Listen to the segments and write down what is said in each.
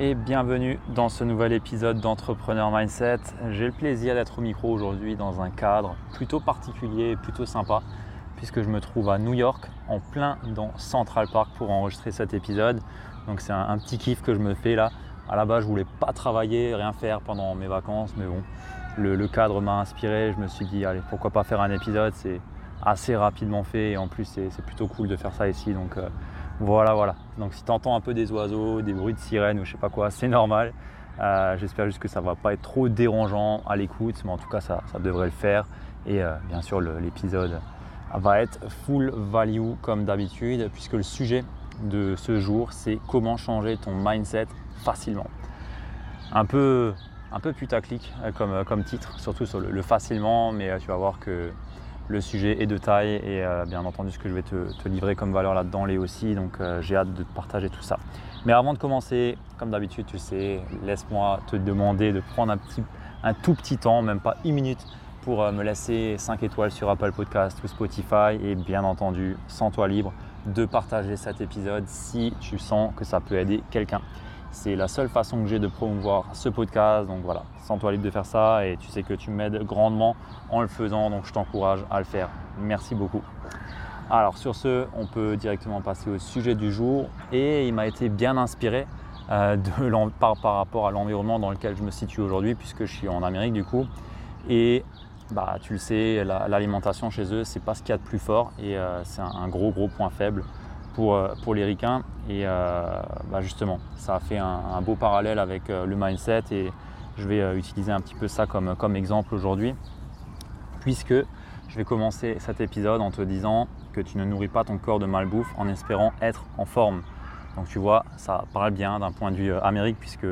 et bienvenue dans ce nouvel épisode d'Entrepreneur Mindset. J'ai le plaisir d'être au micro aujourd'hui dans un cadre plutôt particulier et plutôt sympa puisque je me trouve à New York en plein dans Central Park pour enregistrer cet épisode. Donc c'est un, petit kiff que je me fais là. À la base je voulais pas travailler, rien faire pendant mes vacances mais bon le, cadre m'a inspiré. Je me suis dit allez pourquoi pas faire un épisode, c'est assez rapidement fait et en plus c'est plutôt cool de faire ça ici donc euh, voilà, voilà. Donc si tu entends un peu des oiseaux, des bruits de sirène ou je sais pas quoi, c'est normal. Euh, j'espère juste que ça va pas être trop dérangeant à l'écoute, mais en tout cas ça, devrait le faire. Et euh, bien sûr l'épisode va être full value comme d'habitude, puisque le sujet de ce jour c'est comment changer ton mindset facilement. Un peu, un peu putaclic euh, comme, comme titre, surtout sur le facilement, mais tu vas voir que le sujet est de taille et euh, bien entendu ce que je vais te, livrer comme valeur là-dedans l'est aussi. Donc euh, j'ai hâte de te partager tout ça. Mais avant de commencer, comme d'habitude, tu sais, laisse-moi te demander de prendre un, tout petit temps, même pas une minute, pour euh, me laisser 5 étoiles sur Apple Podcast ou Spotify et bien entendu, sans toi libre, de partager cet épisode si tu sens que ça peut aider quelqu'un. C'est la seule façon que j'ai de promouvoir ce podcast. Donc voilà, sens-toi libre de faire ça et tu sais que tu m'aides grandement en le faisant. Donc je t'encourage à le faire. Merci beaucoup. Alors sur ce, on peut directement passer au sujet du jour et il m'a été bien inspiré euh, de, par, par, rapport à l'environnement dans lequel je me situe aujourd'hui puisque je suis en Amérique du coup. Et bah, tu le sais, l'alimentation chez eux, c'est pas ce qu'il y a de plus fort et euh, c'est un, gros gros point faible pour, euh, les ricains. Et euh, bah, justement, ça a fait un, beau parallèle avec euh, le mindset et je vais utiliser un petit peu ça comme, comme exemple aujourd'hui, puisque je vais commencer cet épisode en te disant que tu ne nourris pas ton corps de malbouffe en espérant être en forme. Donc tu vois, ça parle bien d'un point de vue Amérique, puisque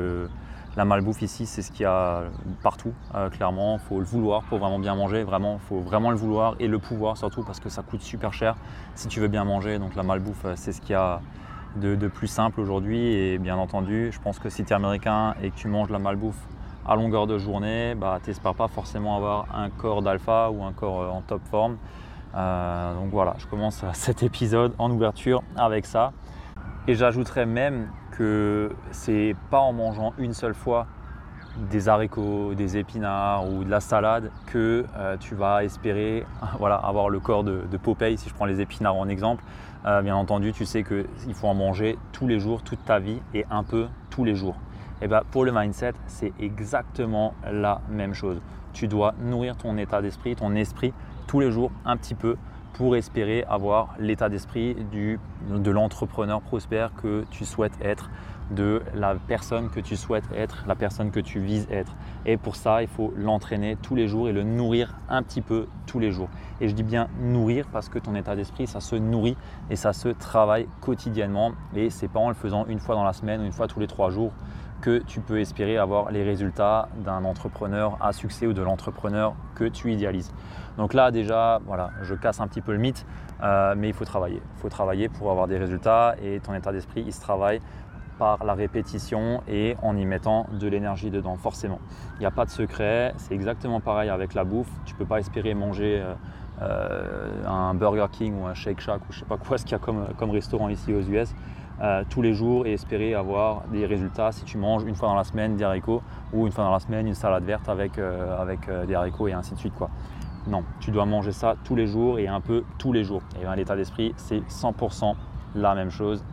la malbouffe ici, c'est ce qu'il y a partout, euh, clairement. Il faut le vouloir pour vraiment bien manger. Vraiment, faut vraiment le vouloir et le pouvoir surtout parce que ça coûte super cher si tu veux bien manger. Donc la malbouffe, euh, c'est ce qu'il y a de, plus simple aujourd'hui. Et bien entendu, je pense que si tu es américain et que tu manges la malbouffe à longueur de journée, bah, tu n'espères pas forcément avoir un corps d'alpha ou un corps euh, en top forme. donc voilà, je commence cet épisode en ouverture avec ça. Et j'ajouterais même que c'est pas en mangeant une seule fois des haricots, des épinards ou de la salade que euh, tu vas espérer avoir le corps de, Popeye, si je prends les épinards en exemple. Euh, bien entendu, tu sais qu'il faut en manger tous les jours, toute ta vie et un peu tous les jours. Et bien pour le mindset, c'est exactement la même chose. Tu dois nourrir ton état d'esprit, ton esprit tous les jours un petit peu pour espérer avoir l'état d'esprit de l'entrepreneur prospère que tu souhaites être, de la personne que tu souhaites être, la personne que tu vises être. Et pour ça, il faut l'entraîner tous les jours et le nourrir un petit peu tous les jours. Et je dis bien nourrir parce que ton état d'esprit, ça se nourrit et ça se travaille quotidiennement. Et c'est pas en le faisant une fois dans la semaine ou une fois tous les trois jours que tu peux espérer avoir les résultats d'un entrepreneur à succès ou de l'entrepreneur que tu idéalises. Donc là déjà, voilà, je casse un petit peu le mythe, euh, mais il faut travailler. Il faut travailler pour avoir des résultats et ton état d'esprit, il se travaille par la répétition et en y mettant de l'énergie dedans, forcément. Il n'y a pas de secret, c'est exactement pareil avec la bouffe. Tu ne peux pas espérer manger euh, euh, un Burger King ou un Shake Shack ou je sais pas quoi ce qu'il y a comme, comme restaurant ici aux US. Euh, tous les jours et espérer avoir des résultats si tu manges une fois dans la semaine des haricots ou une fois dans la semaine une salade verte avec, euh, avec euh, des haricots et ainsi de suite. Quoi. Non, tu dois manger ça tous les jours et un peu tous les jours. Et l'état d'esprit, c'est 100% la même chose.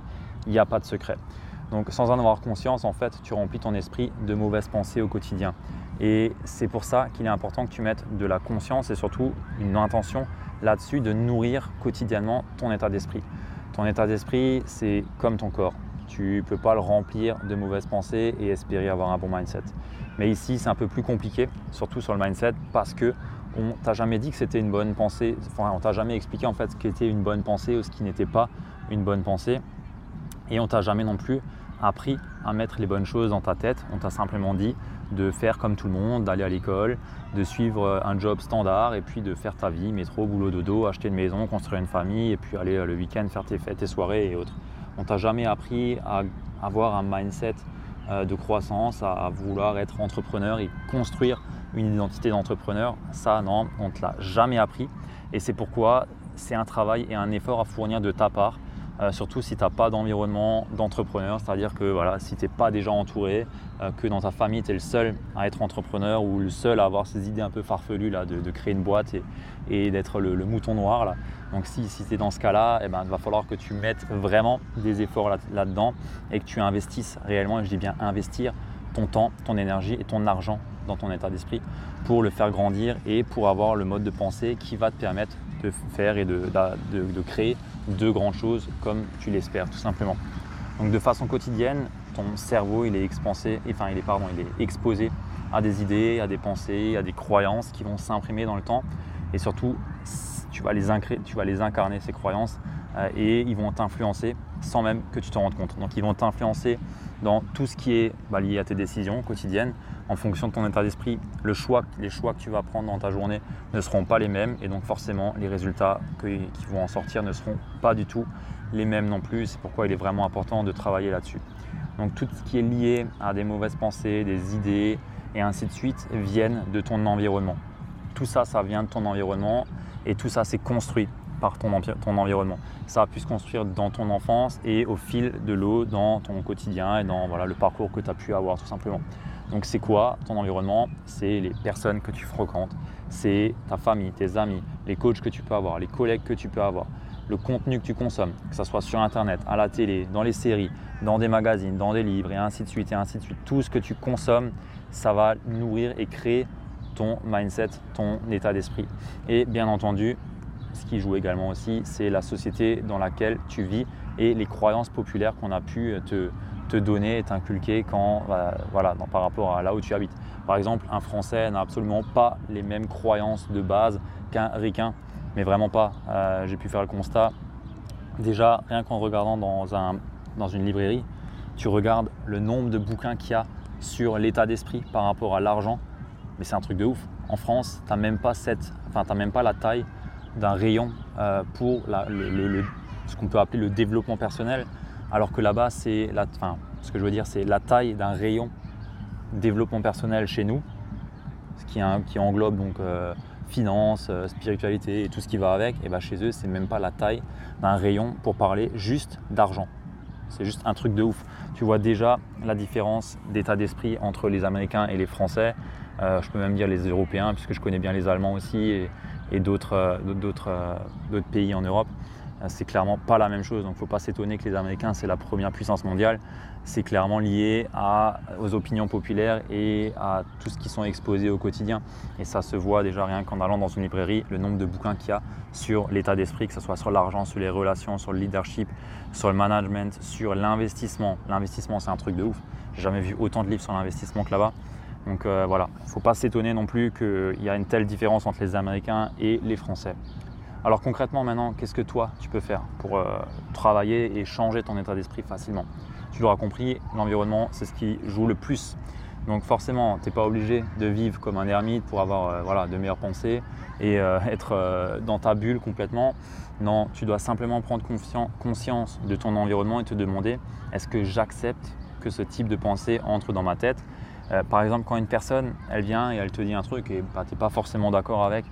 Il n'y a pas de secret. Donc sans en avoir conscience, en fait, tu remplis ton esprit de mauvaises pensées au quotidien. Et c'est pour ça qu'il est important que tu mettes de la conscience et surtout une intention là-dessus de nourrir quotidiennement ton état d'esprit. Ton état d'esprit, c'est comme ton corps. Tu ne peux pas le remplir de mauvaises pensées et espérer avoir un bon mindset. Mais ici, c'est un peu plus compliqué, surtout sur le mindset, parce que on t'a jamais dit que c'était une bonne pensée. Enfin, on t'a jamais expliqué en fait ce qu'était une bonne pensée ou ce qui n'était pas une bonne pensée. Et on t'a jamais non plus appris à mettre les bonnes choses dans ta tête. On t'a simplement dit de faire comme tout le monde, d'aller à l'école, de suivre un job standard et puis de faire ta vie, métro, boulot, dodo, acheter une maison, construire une famille et puis aller le week-end faire tes fêtes, tes soirées et autres. On t'a jamais appris à avoir un mindset euh, de croissance, à vouloir être entrepreneur et construire une identité d'entrepreneur. Ça, non, on ne te l'a jamais appris. Et c'est pourquoi c'est un travail et un effort à fournir de ta part euh, surtout si tu n'as pas d'environnement d'entrepreneur, c'est-à-dire que voilà, si tu n'es pas déjà entouré, euh, que dans ta famille tu es le seul à être entrepreneur ou le seul à avoir ces idées un peu farfelues là, de, créer une boîte et, d'être le, mouton noir. Là. Donc si, tu es dans ce cas-là, eh ben, il va falloir que tu mettes vraiment des efforts là-dedans et que tu investisses réellement, et je dis bien investir, ton temps, ton énergie et ton argent dans ton état d'esprit pour le faire grandir et pour avoir le mode de pensée qui va te permettre de faire et de créer de grandes choses comme tu l'espères tout simplement. Donc de façon quotidienne, ton cerveau il est expansé, enfin il est pardon, il est exposé à des idées, à des pensées, à des croyances qui vont s'imprimer dans le temps et surtout tu vas les, tu vas les incarner ces croyances euh, et ils vont t'influencer sans même que tu t'en rendes compte. Donc ils vont t'influencer dans tout ce qui est bah, lié à tes décisions quotidiennes. En fonction de ton état d'esprit, les choix que tu vas prendre dans ta journée ne seront pas les mêmes et donc forcément les résultats qui vont en sortir ne seront pas du tout les mêmes non plus. C'est pourquoi il est vraiment important de travailler là-dessus. Donc tout ce qui est lié à des mauvaises pensées, des idées et ainsi de suite viennent de ton environnement. Tout ça, ça vient de ton environnement et tout ça, c'est construit par ton, environnement. Ça a pu se construire dans ton enfance et au fil de l'eau dans ton quotidien et dans le parcours que tu as pu avoir tout simplement. Donc c'est quoi ton environnement? C'est les personnes que tu fréquentes, c'est ta famille, tes amis, les coachs que tu peux avoir, les collègues que tu peux avoir, le contenu que tu consommes, que ce soit sur internet, à la télé, dans les séries, dans des magazines, dans des livres et ainsi de suite et ainsi de suite. Tout ce que tu consommes, ça va nourrir et créer ton mindset, ton état d'esprit. Et bien entendu, ce qui joue également aussi, c'est la société dans laquelle tu vis et les croyances populaires qu'on a pu te, donner et t'inculquer quand, bah, voilà, par rapport à là où tu habites. Par exemple, un Français n'a absolument pas les mêmes croyances de base qu'un Ricain, mais vraiment pas. Euh, j'ai pu faire le constat. Déjà, rien qu'en regardant dans, un, dans une librairie, tu regardes le nombre de bouquins qu'il y a sur l'état d'esprit par rapport à l'argent, mais c'est un truc de ouf. En France, tu n'as même, pas même pas la taille d'un rayon euh, pour ce qu'on peut appeler le développement personnel, alors que là-bas, c'est la, ce que je veux dire, c'est la taille d'un rayon développement personnel chez nous, ce qui, englobe donc euh, finance, euh, spiritualité et tout ce qui va avec. Et bah chez eux, c'est même pas la taille d'un rayon pour parler juste d'argent. C'est juste un truc de ouf. Tu vois déjà la différence d'état d'esprit entre les Américains et les Français. je peux même dire les Européens, puisque je connais bien les Allemands aussi. Et, d'autres euh, euh, pays en Europe. Euh, c'est clairement pas la même chose. Donc faut pas s'étonner que les Américains, c'est la première puissance mondiale. C'est clairement lié aux opinions populaires et à tout ce qui sont exposés au quotidien. Et ça se voit déjà rien qu'en allant dans une librairie, le nombre de bouquins qu'il y a sur l'état d'esprit, que ce soit sur l'argent, sur les relations, sur le leadership, sur le management, sur l'investissement. L'investissement, c'est un truc de ouf. J'ai jamais vu autant de livres sur l'investissement que là-bas. Donc euh, voilà, faut pas s'étonner non plus qu'il y a une telle différence entre les Américains et les Français. Alors concrètement maintenant, qu'est-ce que toi tu peux faire pour euh, travailler et changer ton état d'esprit facilement? Tu l'auras compris, l'environnement c'est ce qui joue le plus. Donc forcément, tu n'es pas obligé de vivre comme un ermite pour avoir euh, voilà, de meilleures pensées et être dans ta bulle complètement. Non, tu dois simplement prendre conscience de ton environnement et te demander est-ce que j'accepte que ce type de pensée entre dans ma tête? Euh, par exemple, quand une personne, elle vient et elle te dit un truc et bah, tu n'es pas forcément d'accord avec,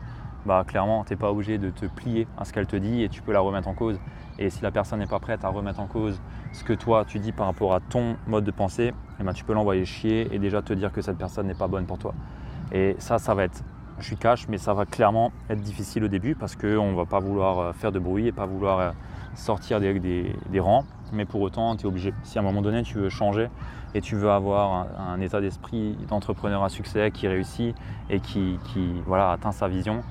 bah, clairement, tu n'es pas obligé de te plier à ce qu'elle te dit et tu peux la remettre en cause. Et si la personne n'est pas prête à remettre en cause ce que toi tu dis par rapport à ton mode de pensée, eh ben, tu peux l'envoyer chier et déjà te dire que cette personne n'est pas bonne pour toi. Et ça, ça va être, je suis cash, mais ça va clairement être difficile au début parce qu'on ne va pas vouloir euh, faire de bruit et pas vouloir euh, sortir des, des rangs. Mais pour autant, tu es obligé. Si à un moment donné, tu veux changer, et tu veux avoir un, état d'esprit d'entrepreneur à succès qui réussit et qui, voilà, atteint sa vision,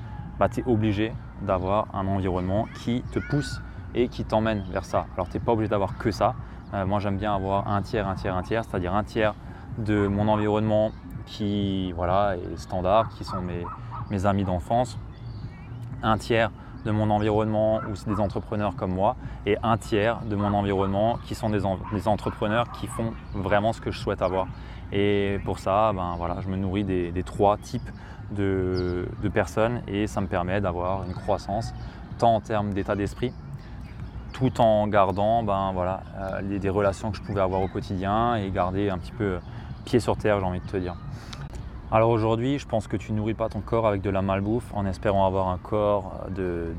tu es obligé d'avoir un environnement qui te pousse et qui t'emmène vers ça. Alors tu n'es pas obligé d'avoir que ça. Euh, moi j'aime bien avoir un tiers, un tiers, un tiers, c'est-à-dire un tiers de mon environnement qui voilà, est standard, qui sont mes, amis d'enfance, un tiers de mon environnement où c'est des entrepreneurs comme moi et un tiers de mon environnement qui sont des, entrepreneurs qui font vraiment ce que je souhaite avoir. Et pour ça, ben je me nourris des, trois types de, personnes et ça me permet d'avoir une croissance tant en termes d'état d'esprit tout en gardant ben, voilà, euh, des relations que je pouvais avoir au quotidien et garder un petit peu pied sur terre, j'ai envie de te dire. Alors aujourd'hui, je pense que tu nourris pas ton corps avec de la malbouffe en espérant avoir un corps de,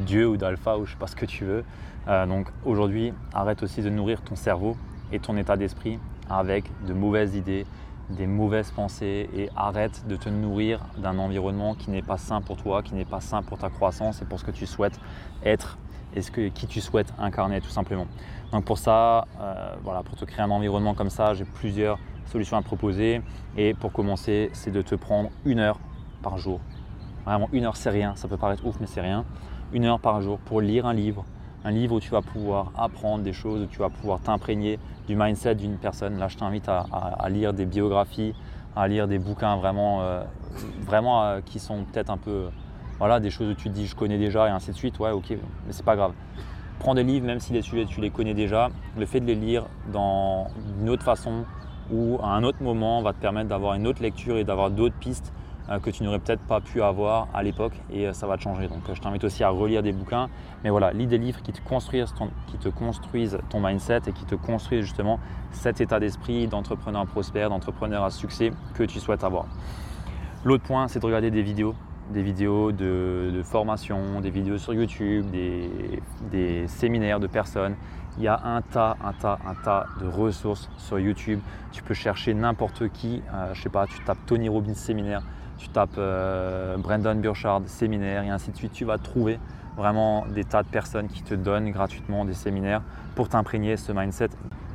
Dieu ou d'alpha ou je sais pas ce que tu veux. Euh, donc aujourd'hui, arrête aussi de nourrir ton cerveau et ton état d'esprit avec de mauvaises idées, des mauvaises pensées et arrête de te nourrir d'un environnement qui n'est pas sain pour toi, qui n'est pas sain pour ta croissance et pour ce que tu souhaites être et ce que, qui tu souhaites incarner tout simplement. Donc pour ça, euh, voilà, pour te créer un environnement comme ça, j'ai plusieurs solutions à proposer. Et pour commencer, c'est de te prendre une heure par jour. Vraiment, une heure, c'est rien. Ça peut paraître ouf, mais c'est rien. Une heure par jour pour lire un livre. Un livre où tu vas pouvoir apprendre des choses, où tu vas pouvoir t'imprégner du mindset d'une personne. Là, je t'invite à, lire des biographies, à lire des bouquins vraiment, euh, euh, qui sont peut-être un peu, voilà, des choses où tu te dis je connais déjà et ainsi de suite. Ouais, ok, mais c'est pas grave. Prends des livres, même si les sujets tu les connais déjà. Le fait de les lire dans une autre façon, ou à un autre moment va te permettre d'avoir une autre lecture et d'avoir d'autres pistes que tu n'aurais peut-être pas pu avoir à l'époque et euh, ça va te changer. Donc euh, je t'invite aussi à relire des bouquins. Mais voilà, lis des livres qui te construisent ton, qui te construisent ton mindset et qui te construisent justement cet état d'esprit d'entrepreneur prospère, d'entrepreneur à succès que tu souhaites avoir. L'autre point, c'est de regarder des vidéos des vidéos de, formation, des vidéos sur YouTube, des, des, séminaires de personnes il y a un tas, un tas, un tas de ressources sur YouTube. Tu peux chercher n'importe qui. Euh, je sais pas, tu tapes Tony Robbins séminaire, tu tapes euh, Brandon Burchard séminaire et ainsi de suite. Tu vas trouver vraiment des tas de personnes qui te donnent gratuitement des séminaires pour t'imprégner ce mindset.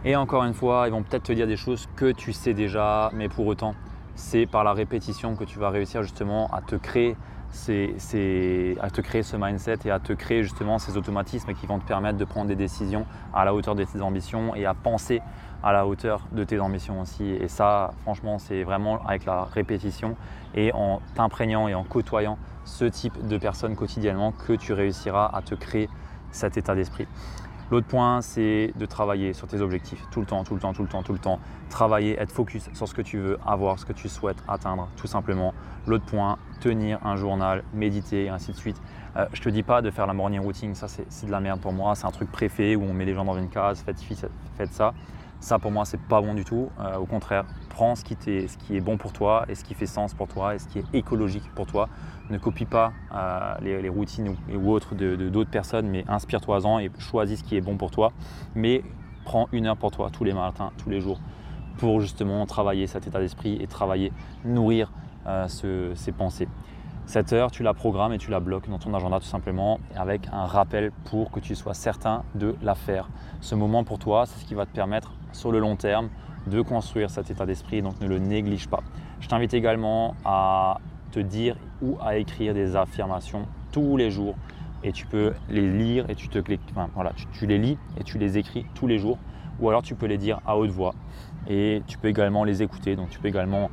Et encore une fois, ils vont peut-être te dire des choses que tu sais déjà, mais pour autant, c'est par la répétition que tu vas réussir justement à te créer c'est à te créer ce mindset et à te créer justement ces automatismes qui vont te permettre de prendre des décisions à la hauteur de tes ambitions et à penser à la hauteur de tes ambitions aussi. Et ça, franchement, c'est vraiment avec la répétition et en t'imprégnant et en côtoyant ce type de personnes quotidiennement que tu réussiras à te créer cet état d'esprit. L'autre point, c'est de travailler sur tes objectifs tout le temps, tout le temps, tout le temps, tout le temps. Travailler, être focus sur ce que tu veux avoir, ce que tu souhaites atteindre, tout simplement. L'autre point, tenir un journal, méditer, et ainsi de suite. Euh, je te dis pas de faire la morning routine, ça c'est de la merde pour moi. C'est un truc préfet où on met les gens dans une case, faites, faites ça. Ça pour moi c'est pas bon du tout. Euh, au contraire, prends ce qui, ce qui, est bon pour toi et ce qui fait sens pour toi et ce qui est écologique pour toi. Ne copie pas euh, les, routines ou, autres de d'autres personnes, mais inspire-toi-en et choisis ce qui est bon pour toi. Mais prends une heure pour toi tous les matins, tous les jours, pour justement travailler cet état d'esprit et travailler, nourrir euh, ces pensées. Cette heure, tu la programmes et tu la bloques dans ton agenda tout simplement avec un rappel pour que tu sois certain de la faire. Ce moment pour toi, c'est ce qui va te permettre sur le long terme de construire cet état d'esprit, donc ne le néglige pas. Je t'invite également à te dire ou à écrire des affirmations tous les jours et tu peux les lire et tu te enfin, voilà, tu, les lis et tu les écris tous les jours ou alors tu peux les dire à haute voix et tu peux également les écouter. Donc tu peux également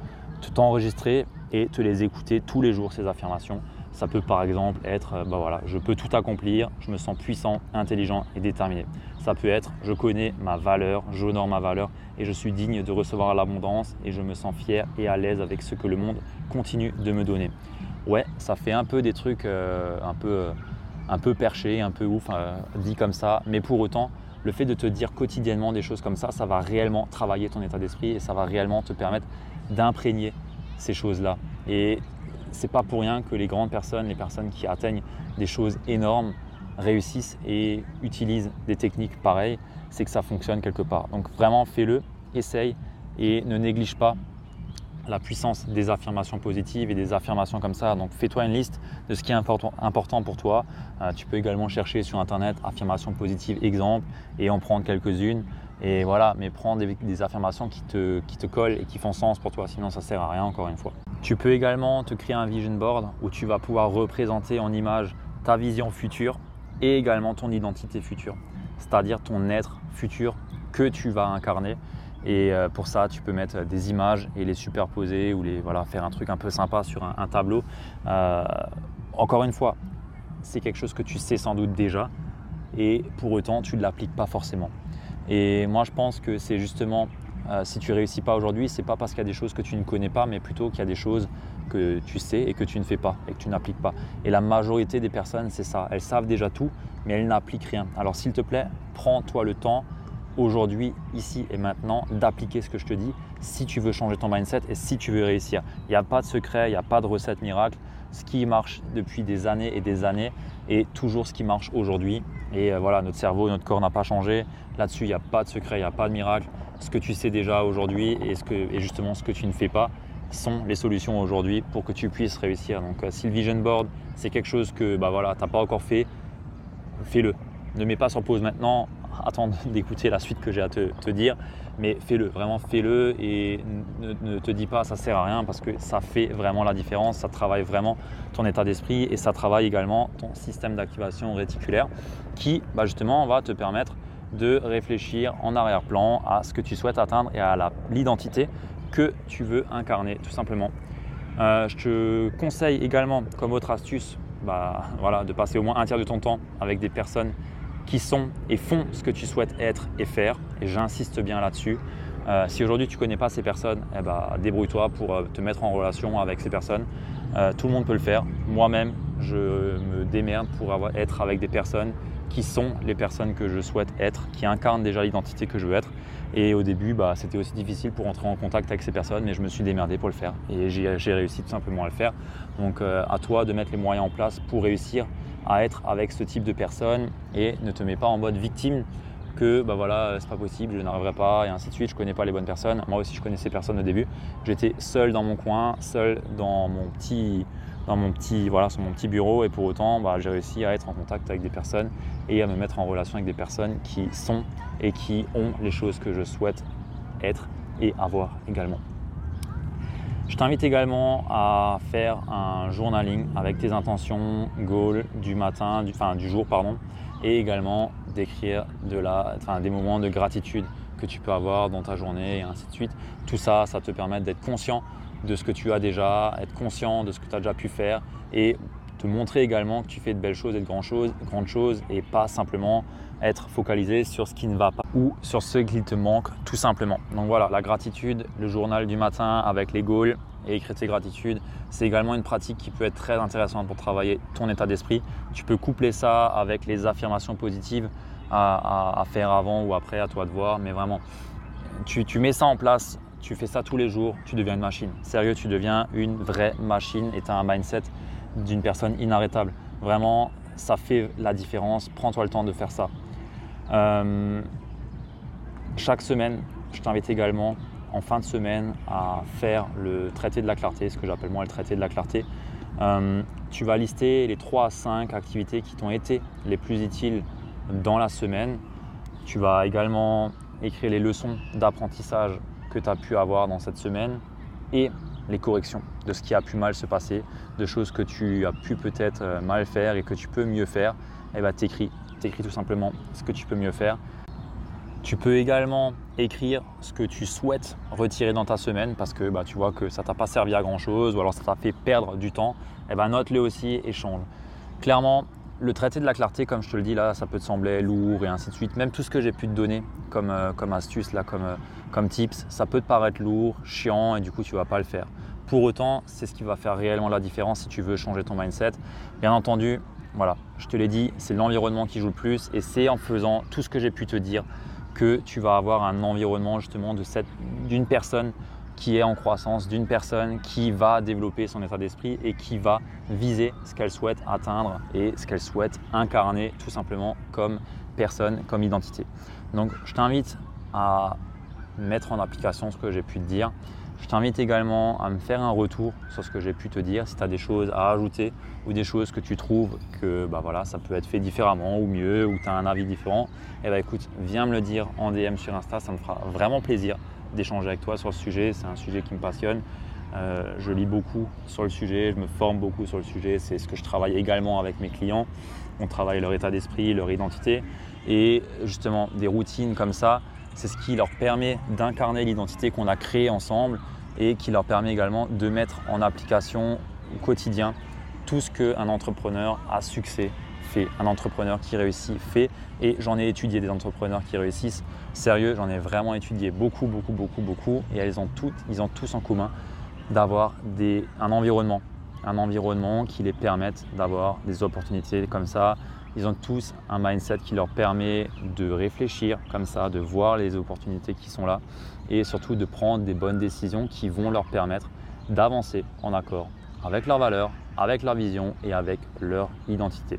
t'enregistrer et te les écouter tous les jours ces affirmations ça peut par exemple être, euh, bah voilà, je peux tout accomplir, je me sens puissant, intelligent et déterminé. Ça peut être, je connais ma valeur, j'honore ma valeur et je suis digne de recevoir l'abondance et je me sens fier et à l'aise avec ce que le monde continue de me donner. Ouais, ça fait un peu des trucs euh, un, peu, euh, un peu perchés, un peu ouf, dit comme ça, mais pour autant, le fait de te dire quotidiennement des choses comme ça, ça va réellement travailler ton état d'esprit et ça va réellement te permettre d'imprégner ces choses-là. Et c'est pas pour rien que les grandes personnes, les personnes qui atteignent des choses énormes, réussissent et utilisent des techniques pareilles, c'est que ça fonctionne quelque part. Donc vraiment fais-le, essaye et ne néglige pas la puissance des affirmations positives et des affirmations comme ça. Donc fais-toi une liste de ce qui est important, pour toi. Euh, tu peux également chercher sur internet affirmations positives exemple et en prendre quelques-unes. Et voilà, mais prends des, affirmations qui te, qui te collent et qui font sens pour toi, sinon ça sert à rien encore une fois. Tu peux également te créer un vision board où tu vas pouvoir représenter en image ta vision future et également ton identité future, c'est-à-dire ton être futur que tu vas incarner. Et euh, pour ça, tu peux mettre des images et les superposer ou les, voilà, faire un truc un peu sympa sur un, tableau. Euh, encore une fois, c'est quelque chose que tu sais sans doute déjà et pour autant tu ne l'appliques pas forcément. Et moi je pense que c'est justement euh, si tu réussis pas aujourd'hui, c'est pas parce qu'il y a des choses que tu ne connais pas, mais plutôt qu'il y a des choses que tu sais et que tu ne fais pas et que tu n'appliques pas. Et la majorité des personnes, c'est ça. Elles savent déjà tout, mais elles n'appliquent rien. Alors s'il te plaît, prends-toi le temps aujourd'hui, ici et maintenant, d'appliquer ce que je te dis si tu veux changer ton mindset et si tu veux réussir. Il n'y a pas de secret, il n'y a pas de recette miracle. Ce qui marche depuis des années et des années est toujours ce qui marche aujourd'hui. Et euh, voilà, notre cerveau, notre corps n'a pas changé. Là-dessus, il n'y a pas de secret, il n'y a pas de miracle. Ce que tu sais déjà aujourd'hui et, justement ce que tu ne fais pas sont les solutions aujourd'hui pour que tu puisses réussir. Donc si le vision board, c'est quelque chose que bah voilà, tu n'as pas encore fait, fais-le. Ne mets pas sur pause maintenant, attends d'écouter la suite que j'ai à te, dire, mais fais-le, vraiment fais-le et ne, te dis pas ça sert à rien parce que ça fait vraiment la différence, ça travaille vraiment ton état d'esprit et ça travaille également ton système d'activation réticulaire qui bah, justement va te permettre de réfléchir en arrière-plan à ce que tu souhaites atteindre et à l'identité que tu veux incarner tout simplement. Euh, je te conseille également comme autre astuce bah, de passer au moins un tiers de ton temps avec des personnes qui sont et font ce que tu souhaites être et faire. Et j'insiste bien là-dessus. Euh, si aujourd'hui tu ne connais pas ces personnes, eh ben, débrouille-toi pour euh, te mettre en relation avec ces personnes. tout le monde peut le faire. Moi-même, je me démerde pour avoir, être avec des personnes qui sont les personnes que je souhaite être, qui incarnent déjà l'identité que je veux être. Et au début, bah, c'était aussi difficile pour entrer en contact avec ces personnes, mais je me suis démerdé pour le faire. Et j'ai réussi tout simplement à le faire. Donc euh, à toi de mettre les moyens en place pour réussir à être avec ce type de personnes et ne te mets pas en mode victime que bah voilà, c'est pas possible, je n'arriverai pas, et ainsi de suite, je connais pas les bonnes personnes. Moi aussi, je connaissais personne au début. J'étais seul dans mon coin, seul dans mon petit, dans mon petit, voilà, sur mon petit bureau, et pour autant, bah, j'ai réussi à être en contact avec des personnes et à me mettre en relation avec des personnes qui sont et qui ont les choses que je souhaite être et avoir également. Je t'invite également à faire un journaling avec tes intentions, goals du matin, du, enfin, du jour, pardon, et également d'écrire de des moments de gratitude que tu peux avoir dans ta journée et ainsi de suite. Tout ça, ça te permet d'être conscient de ce que tu as déjà, être conscient de ce que tu as déjà pu faire et te montrer également que tu fais de belles choses et de grandes choses, et pas simplement être focalisé sur ce qui ne va pas ou sur ce qui te manque tout simplement. Donc voilà, la gratitude, le journal du matin avec les goals et écrire tes gratitudes, c'est également une pratique qui peut être très intéressante pour travailler ton état d'esprit. Tu peux coupler ça avec les affirmations positives à, faire avant ou après, à toi de voir, mais vraiment, tu, tu mets ça en place tu fais ça tous les jours, tu deviens une machine. Sérieux, tu deviens une vraie machine et tu as un mindset d'une personne inarrêtable. Vraiment, ça fait la différence. Prends-toi le temps de faire ça. Euh, chaque semaine, je t'invite également en fin de semaine à faire le traité de la clarté, ce que j'appelle moi le traité de la clarté. Euh, tu vas lister les 3 à 5 activités qui t'ont été les plus utiles dans la semaine. Tu vas également écrire les leçons d'apprentissage que tu as pu avoir dans cette semaine et les corrections de ce qui a pu mal se passer, de choses que tu as pu peut-être euh, mal faire et que tu peux mieux faire, et eh bah ben, t'écris, t'écris tout simplement ce que tu peux mieux faire. Tu peux également écrire ce que tu souhaites retirer dans ta semaine parce que bah, tu vois que ça t'a pas servi à grand chose ou alors ça t'a fait perdre du temps. Et eh ben note-le aussi et change. Clairement, le traité de la clarté, comme je te le dis là, ça peut te sembler lourd et ainsi de suite. Même tout ce que j'ai pu te donner comme, euh, comme astuce, là, comme, euh, comme tips, ça peut te paraître lourd, chiant et du coup tu vas pas le faire. Pour autant, c'est ce qui va faire réellement la différence si tu veux changer ton mindset. Bien entendu, voilà, je te l'ai dit, c'est l'environnement qui joue le plus et c'est en faisant tout ce que j'ai pu te dire que tu vas avoir un environnement justement d'une personne qui est en croissance, d'une personne qui va développer son état d'esprit et qui va viser ce qu'elle souhaite atteindre et ce qu'elle souhaite incarner tout simplement comme personne, comme identité. Donc je t'invite à mettre en application ce que j'ai pu te dire. Je t'invite également à me faire un retour sur ce que j'ai pu te dire, si tu as des choses à ajouter ou des choses que tu trouves que bah voilà, ça peut être fait différemment ou mieux ou tu as un avis différent. Et eh bah écoute, viens me le dire en DM sur Insta, ça me fera vraiment plaisir d'échanger avec toi sur le sujet. C'est un sujet qui me passionne. Euh, je lis beaucoup sur le sujet, je me forme beaucoup sur le sujet. C'est ce que je travaille également avec mes clients. On travaille leur état d'esprit, leur identité. Et justement, des routines comme ça, c'est ce qui leur permet d'incarner l'identité qu'on a créée ensemble et qui leur permet également de mettre en application au quotidien tout ce qu'un entrepreneur à succès fait, un entrepreneur qui réussit fait. Et j'en ai étudié des entrepreneurs qui réussissent. Sérieux, j'en ai vraiment étudié beaucoup, beaucoup, beaucoup, beaucoup. Et ils ont tous en commun d'avoir un environnement, un environnement qui les permette d'avoir des opportunités comme ça. Ils ont tous un mindset qui leur permet de réfléchir comme ça, de voir les opportunités qui sont là et surtout de prendre des bonnes décisions qui vont leur permettre d'avancer en accord avec leurs valeurs, avec leur vision et avec leur identité.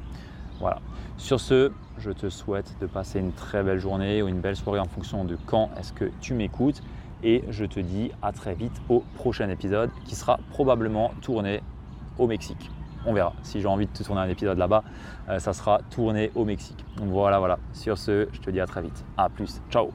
Voilà. Sur ce, je te souhaite de passer une très belle journée ou une belle soirée en fonction de quand est-ce que tu m'écoutes. Et je te dis à très vite au prochain épisode qui sera probablement tourné au Mexique. On verra. Si j'ai envie de te tourner un épisode là-bas, euh, ça sera tourné au Mexique. Donc voilà, voilà. Sur ce, je te dis à très vite. À plus. Ciao